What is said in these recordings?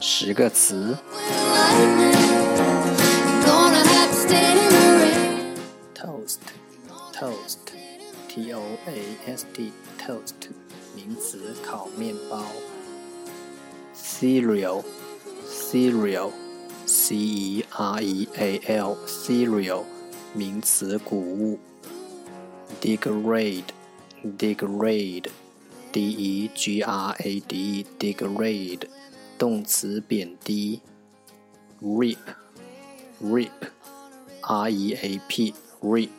十个词：toast，toast，t o a s t，toast，名词，烤面包；cereal，cereal，c e r e a l，cereal，名词，谷物；degrade，degrade。 D e g r a d e degrade 动词贬低，reap reap r e a p reap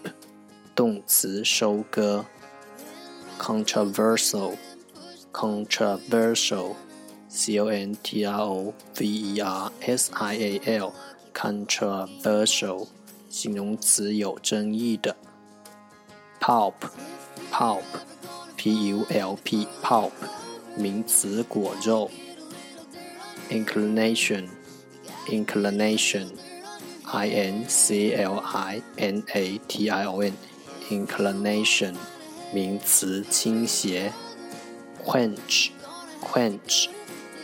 动词收割，controversial controversial c o n t r o v e r s i a l controversial 形容词有争议的，pulp pulp pulp pulp 名词果肉，inclination inclination i n c l i n a t i o n inclination 名词倾斜，quench quench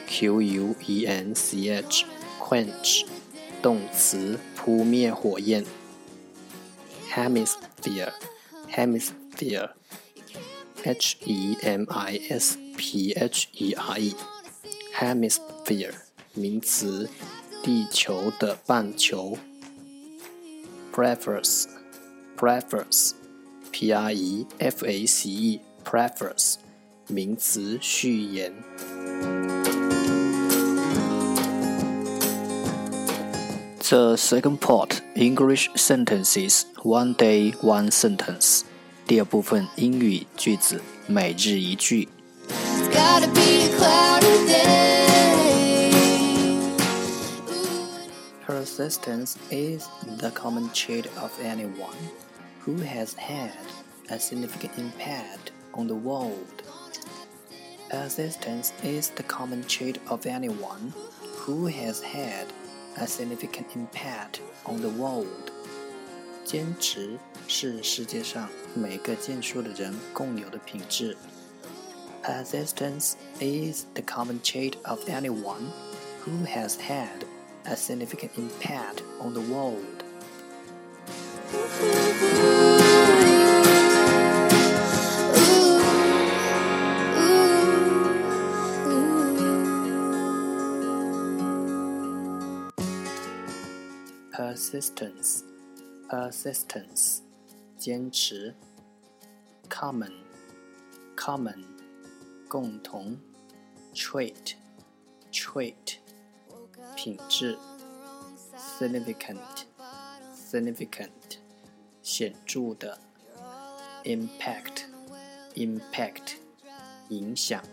q u e n c h quench 动词扑灭火焰，hemisphere hemisphere H E M I S P H E R E，hemisphere 名词，地球的半球。preface，preface，P R E F A C E，preface 名词，序言。The second part English sentences one day one sentence. 第二部分英语句子每日一句。Persistence is the common trait of anyone who has had a significant impact on the world. Persistence is the common trait of anyone who has had a significant impact on the world. 坚持是世界上每个健硕的人共有的品质。Persistence is the common trait of anyone who has had a significant impact on the world. Persistence persistence 坚持，common common 共同，trait trait 品质，significant significant 显着的，impact impact 影响，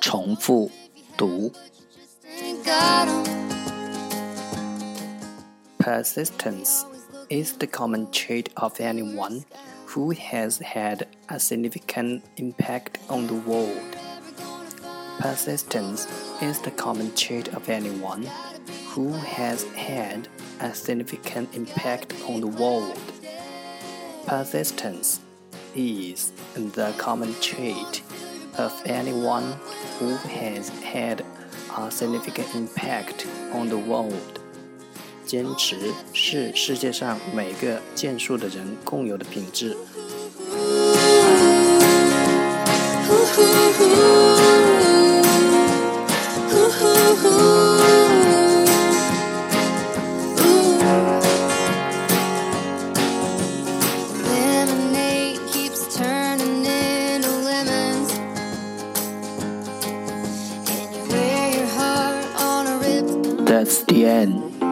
重复读。 Persistence is the common trait of anyone who has had a significant impact on the world. Persistence is the common trait of anyone who has had a significant impact on the world. Persistence is the common trait of anyone who has had a significant impact on the world. 坚持是世界上每个健硕的人共有的品质。